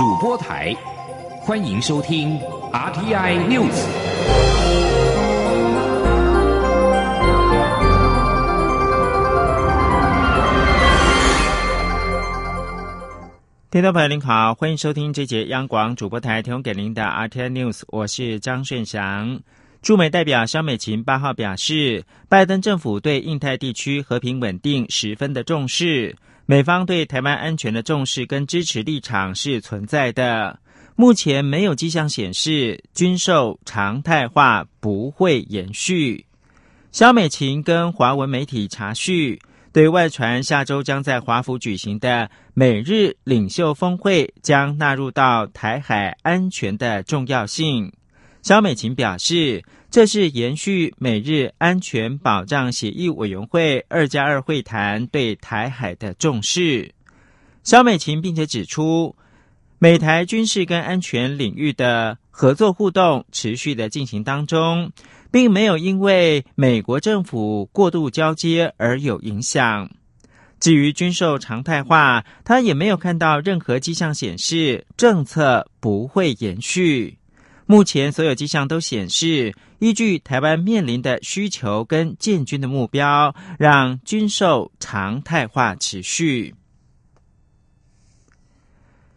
主播台，欢迎收听 RTI News。听众朋友您好，欢迎收听这节央广主播台提供给您的 RTI News，我是张顺祥。驻美代表肖美琴八号表示，拜登政府对印太地区和平稳定十分的重视。美方对台湾安全的重视跟支持立场是存在的，目前没有迹象显示军售常态化不会延续。肖美琴跟华文媒体查叙，对外传下周将在华府举行的美日领袖峰会将纳入到台海安全的重要性。肖美琴表示。这是延续美日安全保障协议委员会二加二会谈对台海的重视。肖美琴并且指出，美台军事跟安全领域的合作互动持续的进行当中，并没有因为美国政府过度交接而有影响。至于军售常态化，他也没有看到任何迹象显示政策不会延续。目前所有迹象都显示，依据台湾面临的需求跟建军的目标，让军售常态化持续。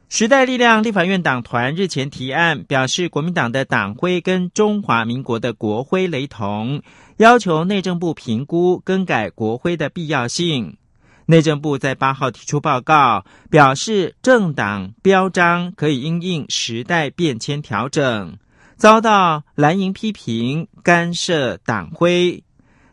时代力量立法院党团日前提案，表示国民党的党徽跟中华民国的国徽雷同，要求内政部评估更改国徽的必要性。内政部在八号提出报告，表示政党标章可以因应时代变迁调整。遭到蓝营批评干涉党徽，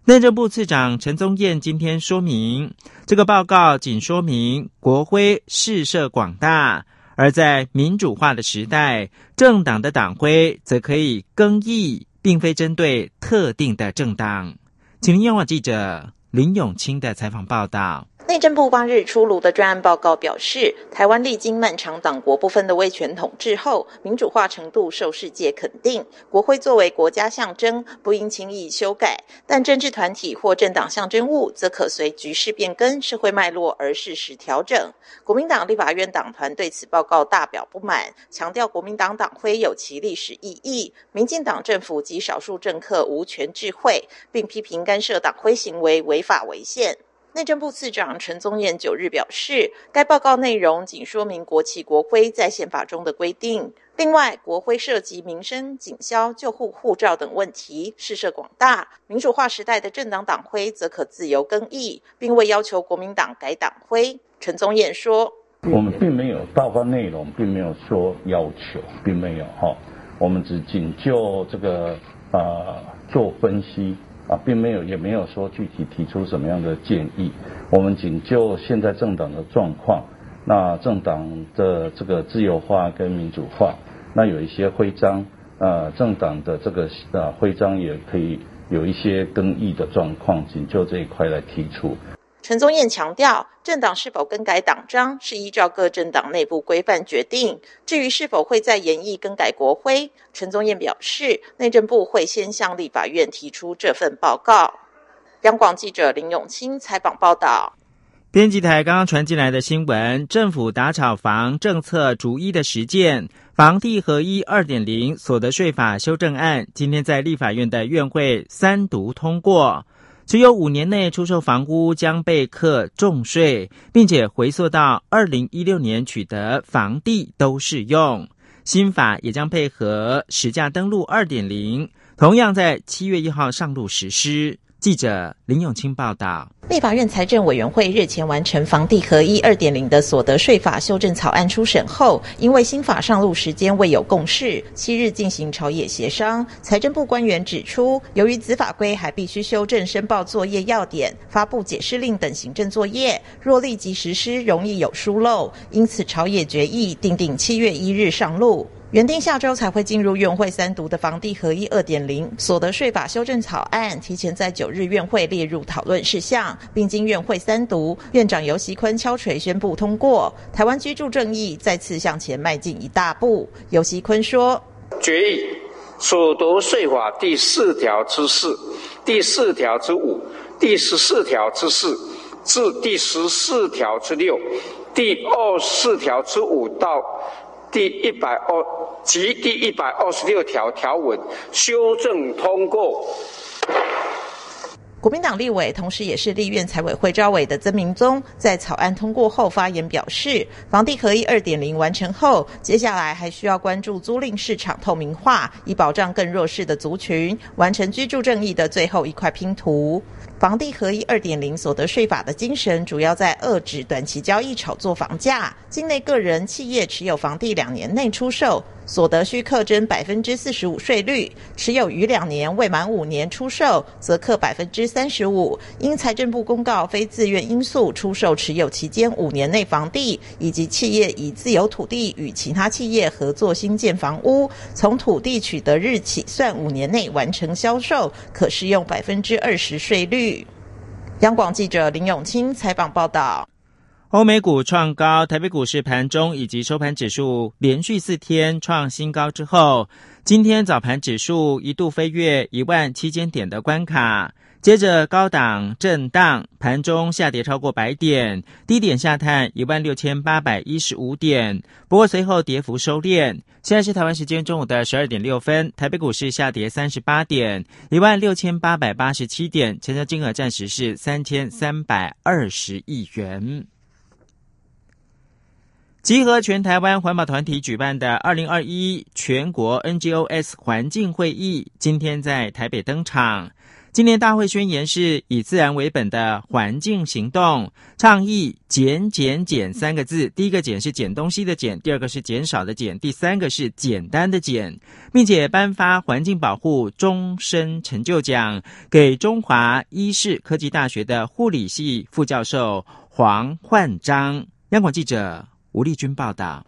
内政部次长陈宗彦今天说明，这个报告仅说明国徽试射广大，而在民主化的时代，政党的党徽则可以更易，并非针对特定的政党。请听央广记者林永清的采访报道。内政部八日出炉的专案报告表示，台湾历经漫长党国不分的威权统治后，民主化程度受世界肯定。国徽作为国家象征，不应轻易修改；但政治团体或政党象征物，则可随局势变更、社会脉络而适时调整。国民党立法院党团对此报告大表不满，强调国民党党徽有其历史意义，民进党政府及少数政客无权智慧，并批评干涉党徽行为违法违宪。内政部次长陈宗彦九日表示，该报告内容仅说明国旗国徽在宪法中的规定。另外，国徽涉及民生、警消、救护、护照等问题，事涉广大。民主化时代的政党党徽则可自由更易，并未要求国民党改党徽。陈宗彦说：“我们并没有报告内容，并没有说要求，并没有哈，我们只仅就这个呃做分析。”啊，并没有，也没有说具体提出什么样的建议。我们仅就现在政党的状况，那政党的这个自由化跟民主化，那有一些徽章，呃，政党的这个呃徽章也可以有一些更易的状况，仅就这一块来提出。陈宗彦强调，政党是否更改党章是依照各政党内部规范决定。至于是否会在研议更改国徽，陈宗彦表示，内政部会先向立法院提出这份报告。央广记者林永清采访报道。编辑台刚刚传进来的新闻：政府打炒房政策逐一的实践，房地合一二点零所得税法修正案今天在立法院的院会三读通过。只有五年内出售房屋将被课重税，并且回溯到二零一六年取得房地都适用。新法也将配合实价登录二点零，同样在七月一号上路实施。记者林永清报道。立法院财政委员会日前完成房地合一二点零的所得税法修正草案初审后，因为新法上路时间未有共识，七日进行朝野协商。财政部官员指出，由于子法规还必须修正申报作业要点、发布解释令等行政作业，若立即实施，容易有疏漏，因此朝野决议定定七月一日上路。原定下周才会进入院会三读的房地合一二点零所得税法修正草案，提前在九日院会列入讨论事项。并经院会三读，院长游锡坤敲锤宣布通过，台湾居住正义再次向前迈进一大步。游锡坤说：“决议所得税法第四条之四、第四条之五、第十四条之四至第十四条之六、第二十四条之五到第一百二及第一百二十六条条文修正通过。国民党立委，同时也是立院财委会召委的曾明宗，在草案通过后发言表示，房地合一二点零完成后，接下来还需要关注租赁市场透明化，以保障更弱势的族群，完成居住正义的最后一块拼图。房地合一二点零所得税法的精神，主要在遏制短期交易炒作房价。境内个人、企业持有房地两年内出售，所得需课征百分之四十五税率；持有逾两年未满五年出售，则课百分之三十五。因财政部公告非自愿因素出售持有期间五年内房地，以及企业以自有土地与其他企业合作新建房屋，从土地取得日起算五年内完成销售，可适用百分之二十税率。央广记者林永清采访报道：欧美股创高，台北股市盘中以及收盘指数连续四天创新高之后，今天早盘指数一度飞跃一万七千点的关卡。接着高档震荡，盘中下跌超过百点，低点下探一万六千八百一十五点。不过随后跌幅收敛。现在是台湾时间中午的十二点六分，台北股市下跌三十八点，一万六千八百八十七点，成交金额暂时是三千三百二十亿元。集合全台湾环保团体举办的二零二一全国 NGOs 环境会议，今天在台北登场。今年大会宣言是以自然为本的环境行动，倡议“减减减”三个字。第一个“减”是减东西的“减”，第二个是减少的“减”，第三个是简单的“减”，并且颁发环境保护终身成就奖给中华医事科技大学的护理系副教授黄焕章。央广记者吴丽君报道。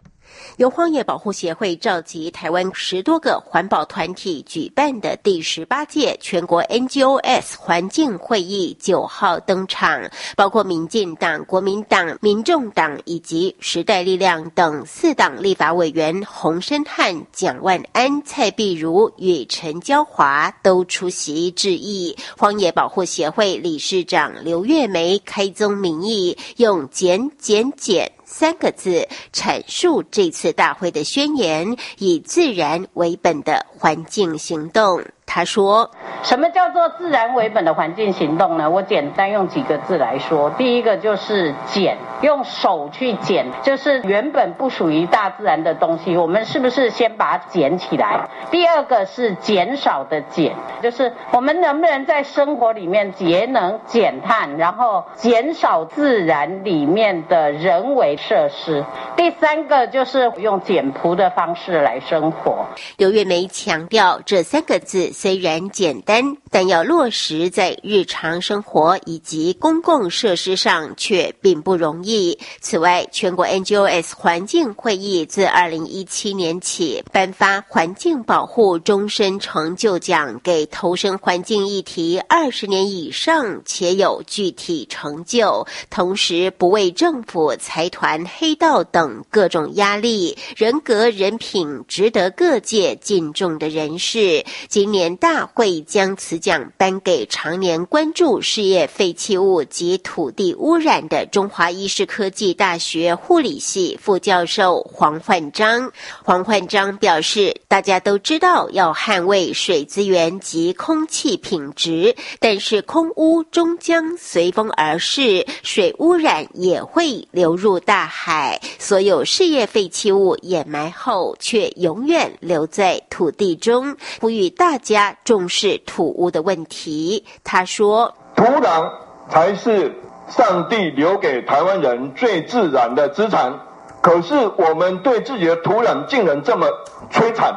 由荒野保护协会召集台湾十多个环保团体举办的第十八届全国 NGOs 环境会议九号登场，包括民进党、国民党、民众党以及时代力量等四党立法委员洪生汉、蒋万安、蔡碧如与陈娇华都出席致意。荒野保护协会理事长刘月梅开宗明义，用“减减减”。三个字阐述这次大会的宣言：以自然为本的环境行动。他说：“什么叫做自然为本的环境行动呢？我简单用几个字来说，第一个就是捡，用手去捡，就是原本不属于大自然的东西，我们是不是先把它捡起来？第二个是减少的减，就是我们能不能在生活里面节能减碳，然后减少自然里面的人为设施？第三个就是用简朴的方式来生活。”刘月梅强调这三个字。虽然简单，但要落实在日常生活以及公共设施上却并不容易。此外，全国 NGOs 环境会议自二零一七年起颁发环境保护终身成就奖给投身环境议题二十年以上且有具体成就，同时不为政府、财团、黑道等各种压力，人格人品值得各界敬重的人士。今年。年大会将此奖颁给常年关注事业废弃物及土地污染的中华医事科技大学护理系副教授黄焕章。黄焕章表示，大家都知道要捍卫水资源及空气品质，但是空污终将随风而逝，水污染也会流入大海。所有事业废弃物掩埋后，却永远留在土地中。呼吁大家。家重视土屋的问题，他说：“土壤才是上帝留给台湾人最自然的资产。可是我们对自己的土壤竟然这么摧残，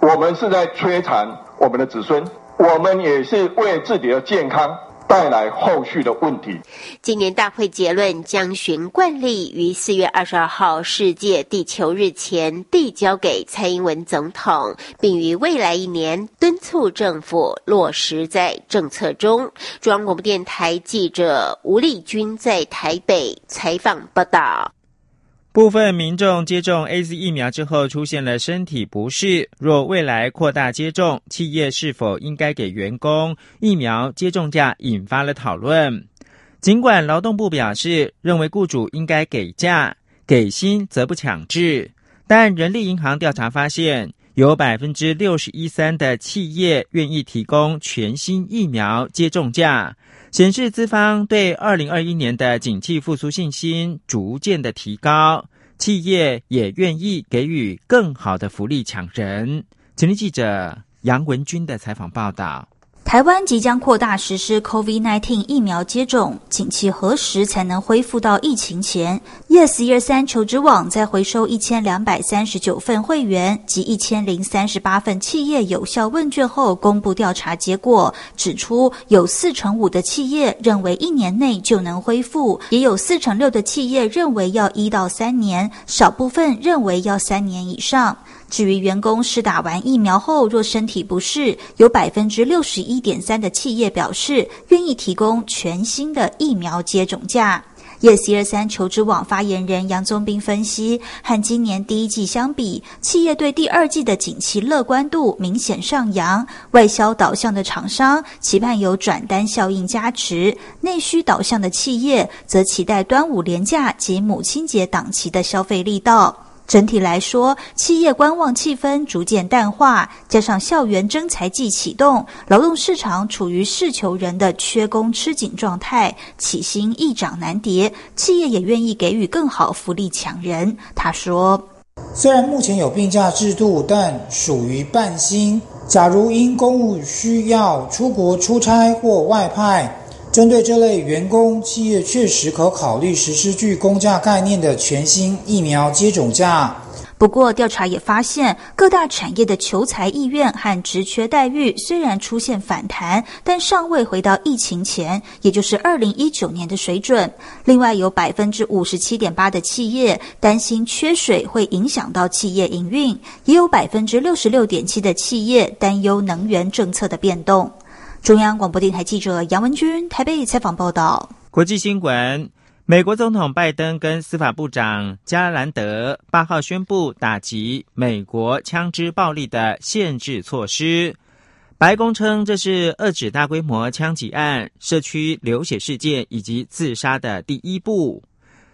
我们是在摧残我们的子孙，我们也是为自己的健康。”带来后续的问题。今年大会结论将循惯例，于四月二十二号世界地球日前递交给蔡英文总统，并于未来一年敦促政府落实在政策中。中央广播电台记者吴丽君在台北采访报道。部分民众接种 A Z 疫苗之后出现了身体不适，若未来扩大接种，企业是否应该给员工疫苗接种假，引发了讨论。尽管劳动部表示认为雇主应该给假，给薪则不强制，但人力银行调查发现，有百分之六十一三的企业愿意提供全新疫苗接种价，显示资方对二零二一年的景气复苏信心逐渐的提高，企业也愿意给予更好的福利抢人。前天记者杨文军的采访报道。台湾即将扩大实施 COVID-19 疫苗接种，景气何时才能恢复到疫情前？Yes 一二三求职网在回收一千两百三十九份会员及一千零三十八份企业有效问卷后，公布调查结果，指出有四成五的企业认为一年内就能恢复，也有四成六的企业认为要一到三年，少部分认为要三年以上。至于员工施打完疫苗后若身体不适，有百分之六十一点三的企业表示愿意提供全新的疫苗接种价。Yes 二三求职网发言人杨宗斌分析，和今年第一季相比，企业对第二季的景气乐观度明显上扬。外销导向的厂商期盼有转单效应加持，内需导向的企业则期待端午连假及母亲节档期的消费力道。整体来说，企业观望气氛逐渐淡化，加上校园征才季启动，劳动市场处于事求人的缺工吃紧状态，起薪易涨难跌，企业也愿意给予更好福利抢人。他说：“虽然目前有病假制度，但属于半薪。假如因公务需要出国出差或外派。”针对这类员工，企业确实可考虑实施具公价概念的全新疫苗接种价。不过，调查也发现，各大产业的求财意愿和职缺待遇虽然出现反弹，但尚未回到疫情前，也就是二零一九年的水准。另外，有百分之五十七点八的企业担心缺水会影响到企业营运，也有百分之六十六点七的企业担忧能源政策的变动。中央广播电台记者杨文君台北采访报道。国际新闻：美国总统拜登跟司法部长加兰德八号宣布打击美国枪支暴力的限制措施。白宫称这是遏制大规模枪击案、社区流血事件以及自杀的第一步。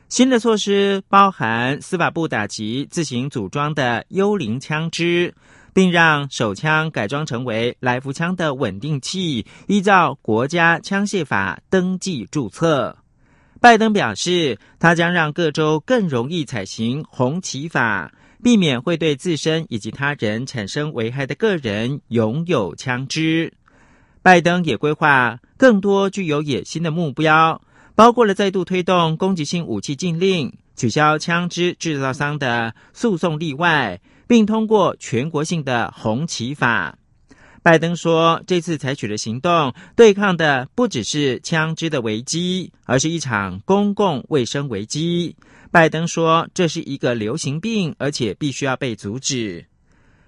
新的措施包含司法部打击自行组装的幽灵枪支。并让手枪改装成为来福枪的稳定器，依照国家枪械法登记注册。拜登表示，他将让各州更容易采行红旗法，避免会对自身以及他人产生危害的个人拥有枪支。拜登也规划更多具有野心的目标，包括了再度推动攻击性武器禁令，取消枪支制造商的诉讼例外。并通过全国性的红旗法。拜登说，这次采取的行动对抗的不只是枪支的危机，而是一场公共卫生危机。拜登说，这是一个流行病，而且必须要被阻止。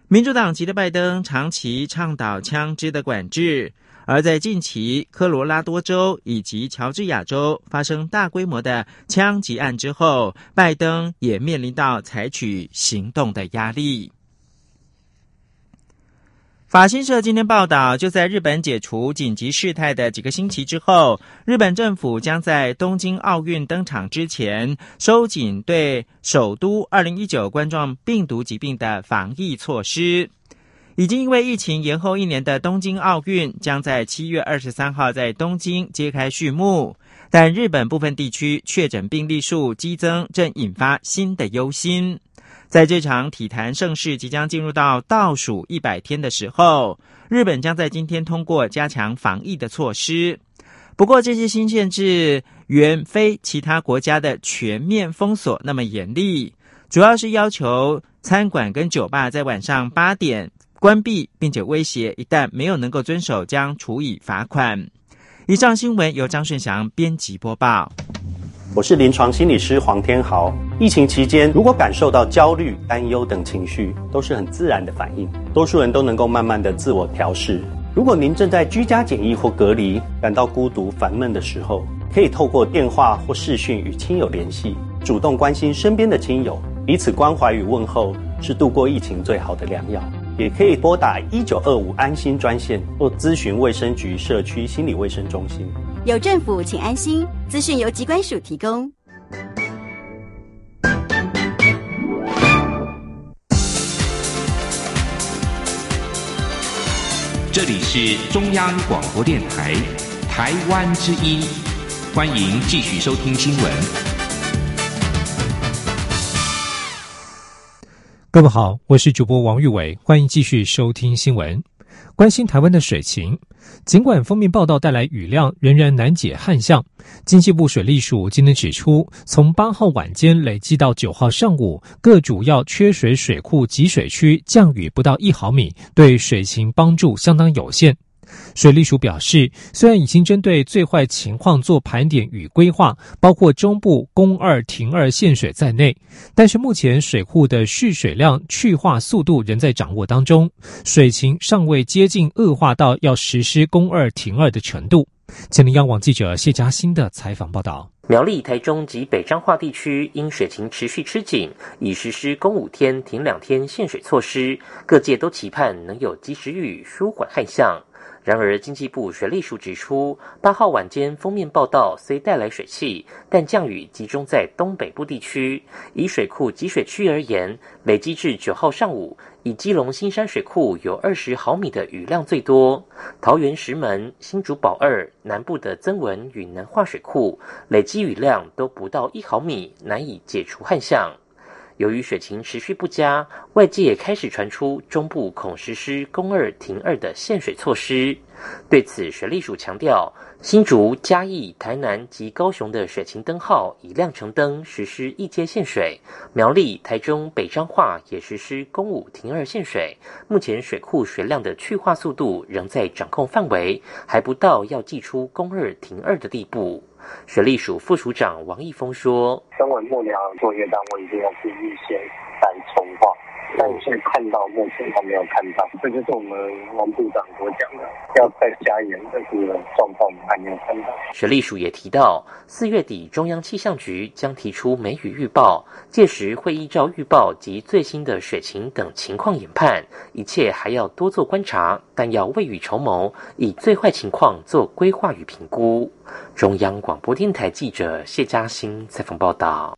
民主党籍的拜登长期倡导枪支的管制。而在近期，科罗拉多州以及乔治亚州发生大规模的枪击案之后，拜登也面临到采取行动的压力。法新社今天报道，就在日本解除紧急事态的几个星期之后，日本政府将在东京奥运登场之前收紧对首都二零一九冠状病毒疾病的防疫措施。已经因为疫情延后一年的东京奥运将在七月二十三号在东京揭开序幕，但日本部分地区确诊病例数激增，正引发新的忧心。在这场体坛盛事即将进入到倒数一百天的时候，日本将在今天通过加强防疫的措施。不过，这些新限制远非其他国家的全面封锁那么严厉，主要是要求餐馆跟酒吧在晚上八点。关闭，并且威胁一旦没有能够遵守，将处以罚款。以上新闻由张顺祥编辑播报。我是临床心理师黄天豪。疫情期间，如果感受到焦虑、担忧等情绪，都是很自然的反应，多数人都能够慢慢的自我调试。如果您正在居家检疫或隔离，感到孤独、烦闷的时候，可以透过电话或视讯与亲友联系，主动关心身边的亲友，彼此关怀与问候，是度过疫情最好的良药。也可以拨打一九二五安心专线或咨询卫生局社区心理卫生中心。有政府请安心。资讯由机关署提供。这里是中央广播电台台湾之一欢迎继续收听新闻。各位好，我是主播王玉伟，欢迎继续收听新闻。关心台湾的水情，尽管封面报道带来雨量，仍然难解旱象。经济部水利署今天指出，从八号晚间累计到九号上午，各主要缺水水库集水区降雨不到一毫米，对水情帮助相当有限。水利署表示，虽然已经针对最坏情况做盘点与规划，包括中部供二停二限水在内，但是目前水库的蓄水量去化速度仍在掌握当中，水情尚未接近恶化到要实施供二停二的程度。前林央网记者谢嘉欣的采访报道：苗栗、台中及北彰化地区因水情持续吃紧，已实施供五天停两天限水措施，各界都期盼能有及时雨舒缓旱象。然而，经济部水利署指出，八号晚间封面报道虽带来水汽，但降雨集中在东北部地区。以水库集水区而言，累积至九号上午，以基隆新山水库有二十毫米的雨量最多。桃园石门、新竹宝二南部的增文与南化水库累积雨量都不到一毫米，难以解除旱象。由于雪情持续不佳，外界也开始传出中部恐实施“攻二停二”的限水措施。对此，水利署强调，新竹、嘉义、台南及高雄的水情灯号已亮成灯，实施一阶限水；苗栗、台中、北彰化也实施公五停二限水。目前水库水量的去化速度仍在掌控范围，还不到要祭出公二停二的地步。水利署副署长王义峰说：“身为幕僚作业单位，一定要去预先来筹划。”但是看到目前还没有看到，这就是我们王部长所讲的，要再加严这个状况，我们还没有看到。水利署也提到，四月底中央气象局将提出梅雨预报，届时会依照预报及最新的水情等情况研判，一切还要多做观察，但要未雨绸缪，以最坏情况做规划与评估。中央广播电台记者谢嘉欣采访报道。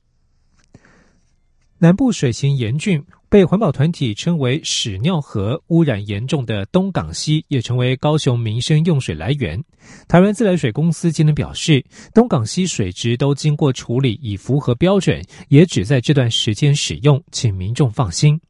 南部水情严峻。被环保团体称为屎尿河污染严重的东港溪，也成为高雄民生用水来源。台湾自来水公司今天表示，东港溪水质都经过处理，已符合标准，也只在这段时间使用，请民众放心。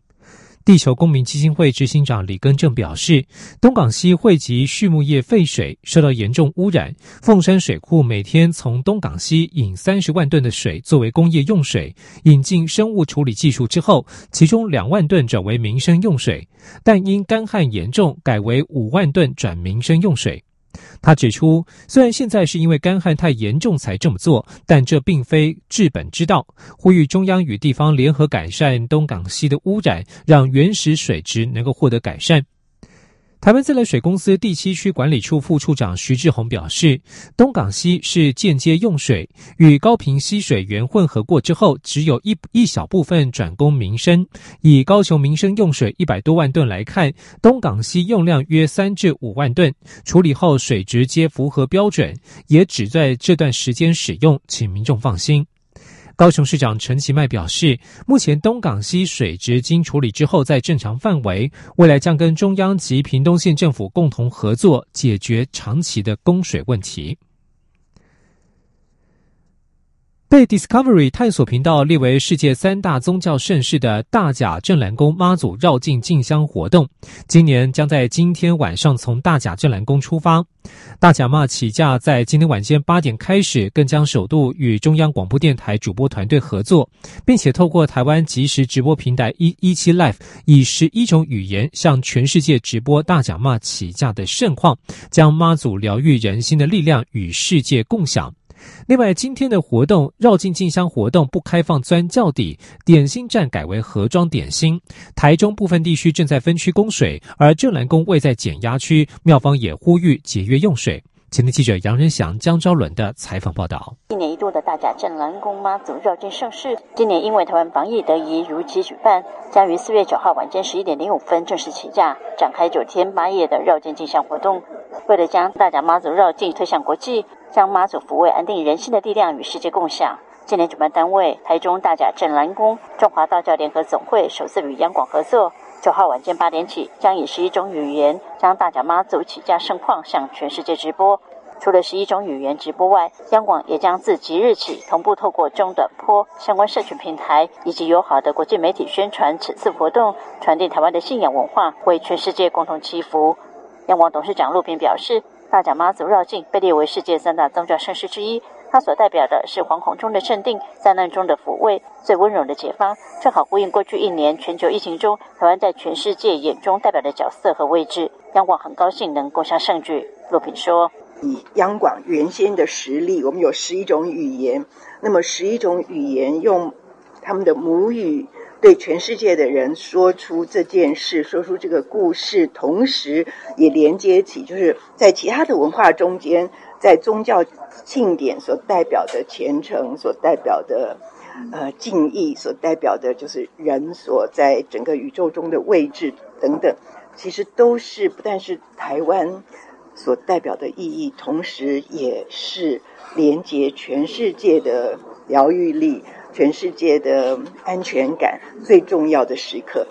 地球公民基金会执行长李根正表示，东港西汇集畜牧业废水，受到严重污染。凤山水库每天从东港西引三十万吨的水作为工业用水，引进生物处理技术之后，其中两万吨转为民生用水，但因干旱严重，改为五万吨转民生用水。他指出，虽然现在是因为干旱太严重才这么做，但这并非治本之道。呼吁中央与地方联合改善东港西的污染，让原始水质能够获得改善。台湾自来水公司第七区管理处副处长徐志宏表示，东港溪是间接用水，与高平溪水源混合过之后，只有一一小部分转供民生。以高雄民生用水一百多万吨来看，东港溪用量约三至五万吨，处理后水直接符合标准，也只在这段时间使用，请民众放心。高雄市长陈其迈表示，目前东港溪水质经处理之后在正常范围，未来将跟中央及屏东县政府共同合作，解决长期的供水问题。被 Discovery 探索频道列为世界三大宗教盛事的大甲镇澜宫妈祖绕境进香活动，今年将在今天晚上从大甲镇澜宫出发。大甲妈起驾在今天晚间八点开始，更将首度与中央广播电台主播团队合作，并且透过台湾即时直播平台一一七 Live，以十一种语言向全世界直播大甲妈起驾的盛况，将妈祖疗愈人心的力量与世界共享。另外，今天的活动绕境进香活动不开放钻轿底，点心站改为盒装点心。台中部分地区正在分区供水，而正南宫位在减压区，庙方也呼吁节约用水。前天记者杨仁祥、江昭伦的采访报道：一年一度的大甲镇南宫妈祖绕境盛事，今年因为台湾防疫得宜，如期举办，将于四月九号晚间十一点零五分正式起驾，展开九天八夜的绕境进香活动。为了将大甲妈祖绕境推向国际。将妈祖抚慰安定人心的力量与世界共享，今年主办单位台中大甲镇澜宫中华道教联合总会首次与央广合作，九号晚间八点起，将以十一种语言将大甲妈祖起驾盛况向全世界直播。除了十一种语言直播外，央广也将自即日起同步透过中短波相关社群平台以及友好的国际媒体宣传此次活动，传递台湾的信仰文化，为全世界共同祈福。央广董事长陆平表示，大甲妈祖绕境被列为世界三大宗教盛事之一，它所代表的是惶恐中的镇定，灾难中的抚慰，最温柔的解放，正好呼应过去一年全球疫情中台湾在全世界眼中代表的角色和位置。央广很高兴能共享盛举。陆平说。以央广原先的实力，我们有十一种语言，那么十一种语言用他们的母语对全世界的人说出这件事，说出这个故事，同时也连接起就是在其他的文化中间，在宗教庆典所代表的虔诚，所代表的呃敬意，所代表的就是人所在整个宇宙中的位置等等，其实都是不但是台湾。所代表的意义，同时也是连接全世界的疗愈力、全世界的安全感最重要的时刻。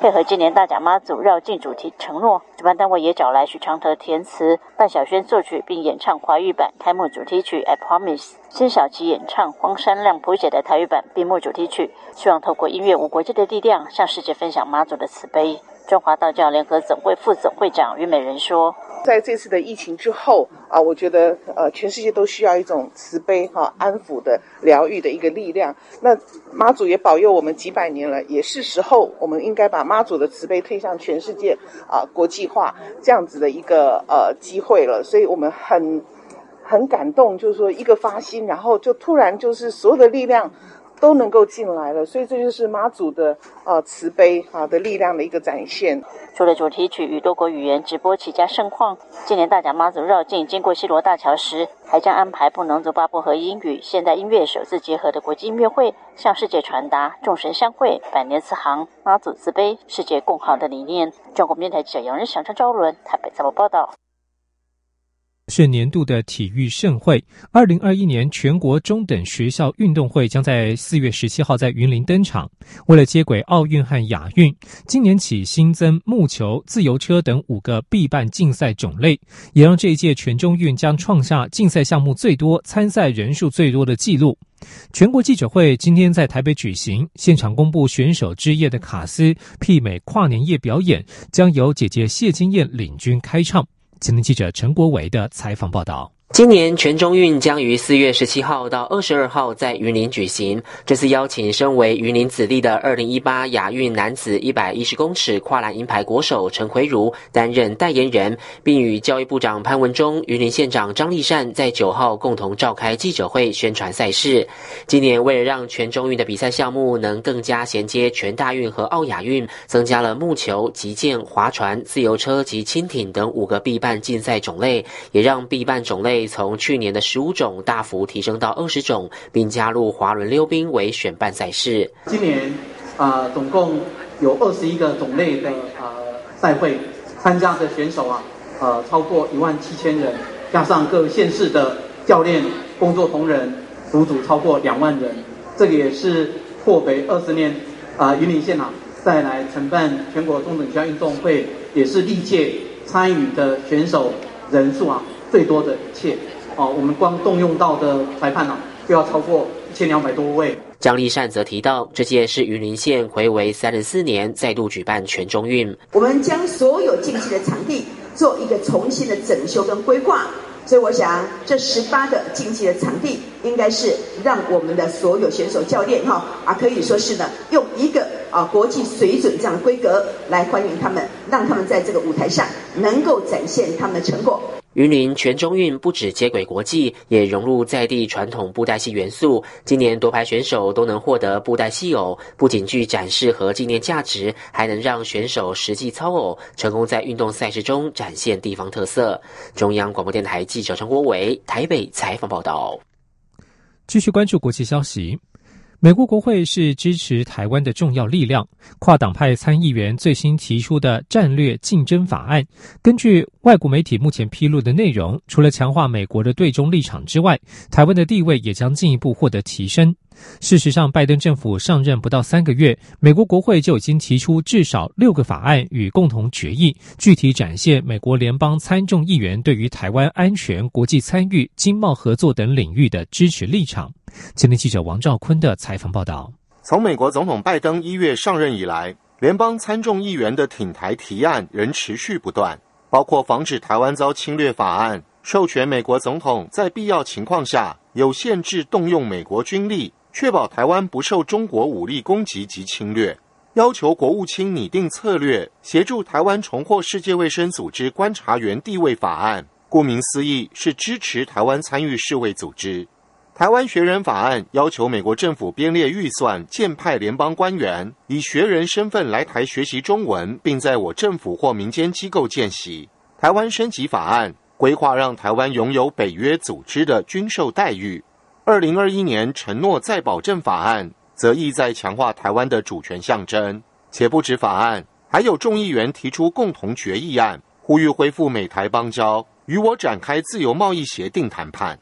配合今年大甲妈祖绕境主题承诺，主办单位也找来许常德填词，范晓萱作曲并演唱华语版开幕主题曲《I Promise》，辛晓琪演唱荒山亮谱写的台语版闭幕主题曲，希望透过音乐无国界的力量，向世界分享妈祖的慈悲。中华道教联合总会副总会长于美人说。在这次的疫情之后啊，我觉得呃，全世界都需要一种慈悲哈、安抚的疗愈的一个力量。那妈祖也保佑我们几百年了，也是时候我们应该把妈祖的慈悲推向全世界啊，国际化这样子的一个呃机会了。所以我们很很感动，就是说一个发心，然后就突然就是所有的力量。都能够进来了，所以这就是妈祖的呃慈悲啊的力量的一个展现。除了主题曲与多国语言直播起家盛况，今年大甲妈祖绕境经过西罗大桥时，还将安排布农族八部和英语现代音乐首次结合的国际音乐会，向世界传达众神相会、百年慈航、妈祖慈悲、世界共好的理念。中国电台记者杨仁祥、张昭伦台北采访报道。是年度的体育盛会。二零二一年全国中等学校运动会将在四月十七号在云林登场。为了接轨奥运和亚运，今年起新增木球、自由车等五个必办竞赛种类，也让这一届全中运将创下竞赛项目最多、参赛人数最多的纪录。全国记者会今天在台北举行，现场公布选手之夜的卡司，媲美跨年夜表演，将由姐姐谢金燕领军开唱。前天记者陈国伟的采访报道。今年全中运将于四月十七号到二十二号在云林举行。这次邀请身为云林子弟的二零一八亚运男子一百一十公尺跨栏银牌国手陈奎如担任代言人，并与教育部长潘文忠、云林县长张立善在九号共同召开记者会宣传赛事。今年为了让全中运的比赛项目能更加衔接全大运和奥亚运，增加了木球、击剑、划船、自由车及轻艇等五个必办竞赛种类，也让必办种类。从去年的十五种大幅提升到二十种，并加入滑轮溜冰为选办赛事。今年啊，总共有二十一个种类的呃赛会，参加的选手啊，呃超过一万七千人，加上各县市的教练、工作同仁，辅组超过两万人。这个也是破北二十年啊云林县啊再来承办全国中等学校运动会，也是历届参与的选手人数啊。最多的一切，哦，我们光动用到的裁判呢，就要超过一千两百多位。张立善则提到，这届是云林县回违三十四年再度举办全中运。我们将所有竞技的场地做一个重新的整修跟规划，所以我想这十八个竞技的场地，应该是让我们的所有选手、教练哈啊，可以说是呢，用一个啊国际水准这样的规格来欢迎他们，让他们在这个舞台上能够展现他们的成果。云林全中运不止接轨国际，也融入在地传统布袋戏元素。今年夺牌选手都能获得布袋戏偶，不仅具展示和纪念价值，还能让选手实际操偶，成功在运动赛事中展现地方特色。中央广播电台记者陈国伟台北采访报道。继续关注国际消息。美国国会是支持台湾的重要力量。跨党派参议员最新提出的战略竞争法案，根据外国媒体目前披露的内容，除了强化美国的对中立场之外，台湾的地位也将进一步获得提升。事实上，拜登政府上任不到三个月，美国国会就已经提出至少六个法案与共同决议，具体展现美国联邦参众议员对于台湾安全、国际参与、经贸合作等领域的支持立场。今天记者王兆坤的采访报道：从美国总统拜登一月上任以来，联邦参众议员的挺台提案仍持续不断，包括防止台湾遭侵略法案、授权美国总统在必要情况下有限制动用美国军力，确保台湾不受中国武力攻击及侵略；要求国务卿拟定策略，协助台湾重获世界卫生组织观察员地位法案。顾名思义，是支持台湾参与世卫组织。台湾学人法案要求美国政府编列预算，建派联邦官员以学人身份来台学习中文，并在我政府或民间机构见习。台湾升级法案规划让台湾拥有北约组织的军售待遇。二零二一年承诺再保证法案则意在强化台湾的主权象征。且不止法案，还有众议员提出共同决议案，呼吁恢复美台邦交，与我展开自由贸易协定谈判。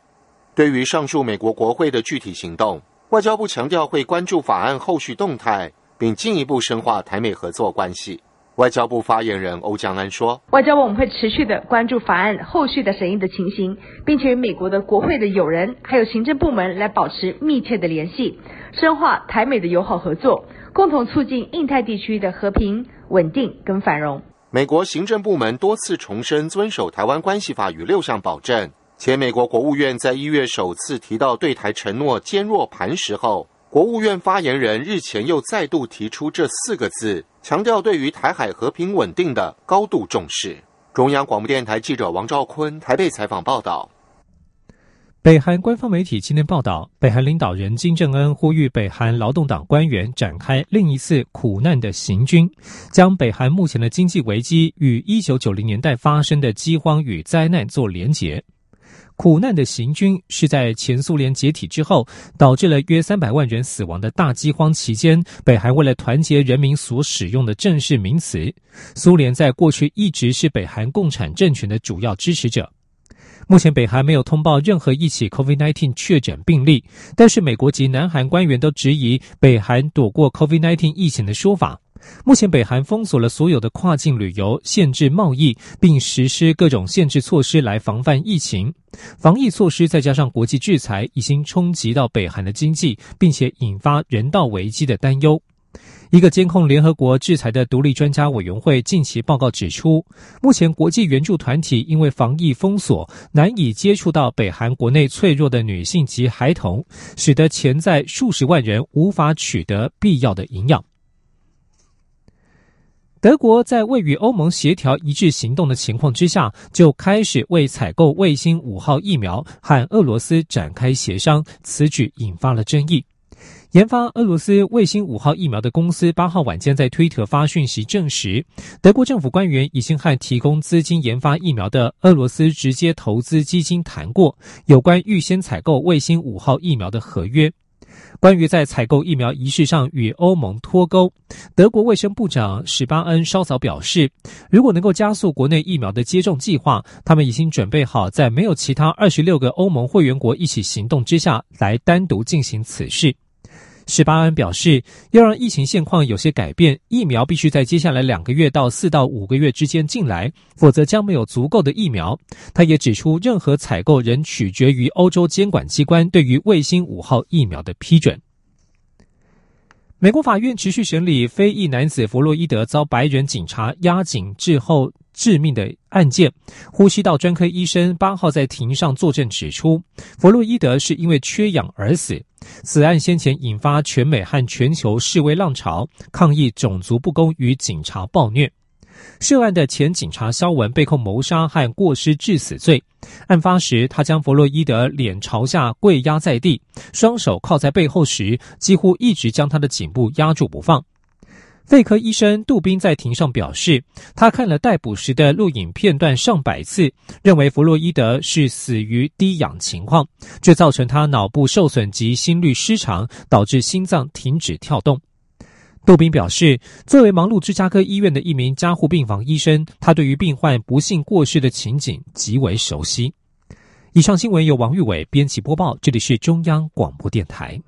对于上述美国国会的具体行动，外交部强调会关注法案后续动态，并进一步深化台美合作关系。外交部发言人欧江安说：“外交部我们会持续的关注法案后续的审议的情形，并且与美国的国会的友人还有行政部门来保持密切的联系，深化台美的友好合作，共同促进印太地区的和平、稳定跟繁荣。”美国行政部门多次重申遵守《台湾关系法》与六项保证。且美国国务院在一月首次提到对台承诺坚若磐石后，国务院发言人日前又再度提出这四个字，强调对于台海和平稳定的高度重视。中央广播电台记者王兆坤台北采访报道。北韩官方媒体今天报道，北韩领导人金正恩呼吁北韩劳动党官员展开另一次苦难的行军，将北韩目前的经济危机与一九九零年代发生的饥荒与灾难做连结。苦难的行军是在前苏联解体之后，导致了约三百万人死亡的大饥荒期间，北韩为了团结人民所使用的正式名词。苏联在过去一直是北韩共产政权的主要支持者。目前北韩没有通报任何一起 COVID-19 确诊病例，但是美国及南韩官员都质疑北韩躲过 COVID-19 疫情的说法。目前，北韩封锁了所有的跨境旅游，限制贸易，并实施各种限制措施来防范疫情。防疫措施再加上国际制裁，已经冲击到北韩的经济，并且引发人道危机的担忧。一个监控联合国制裁的独立专家委员会近期报告指出，目前国际援助团体因为防疫封锁，难以接触到北韩国内脆弱的女性及孩童，使得潜在数十万人无法取得必要的营养。德国在未与欧盟协调一致行动的情况之下，就开始为采购卫星五号疫苗和俄罗斯展开协商，此举引发了争议。研发俄罗斯卫星五号疫苗的公司八号晚间在推特发讯息证实，德国政府官员已经和提供资金研发疫苗的俄罗斯直接投资基金谈过有关预先采购卫星五号疫苗的合约。关于在采购疫苗仪式上与欧盟脱钩，德国卫生部长史巴恩稍早表示，如果能够加速国内疫苗的接种计划，他们已经准备好在没有其他二十六个欧盟会员国一起行动之下来单独进行此事。施巴恩表示，要让疫情现况有些改变，疫苗必须在接下来两个月到四到五个月之间进来，否则将没有足够的疫苗。他也指出，任何采购仍取决于欧洲监管机关对于卫星五号疫苗的批准。美国法院持续审理非裔男子弗洛伊德遭白人警察压颈致后致命的案件。呼吸道专科医生八号在庭上作证指出，弗洛伊德是因为缺氧而死。此案先前引发全美和全球示威浪潮，抗议种族不公与警察暴虐。涉案的前警察肖文被控谋杀和过失致死罪。案发时，他将弗洛伊德脸朝下跪压在地，双手靠在背后时，几乎一直将他的颈部压住不放。肺科医生杜宾在庭上表示，他看了逮捕时的录影片段上百次，认为弗洛伊德是死于低氧情况，这造成他脑部受损及心律失常，导致心脏停止跳动。杜宾表示，作为忙碌芝加哥医院的一名加护病房医生，他对于病患不幸过世的情景极为熟悉。以上新闻由王玉伟编辑播报，这里是中央广播电台。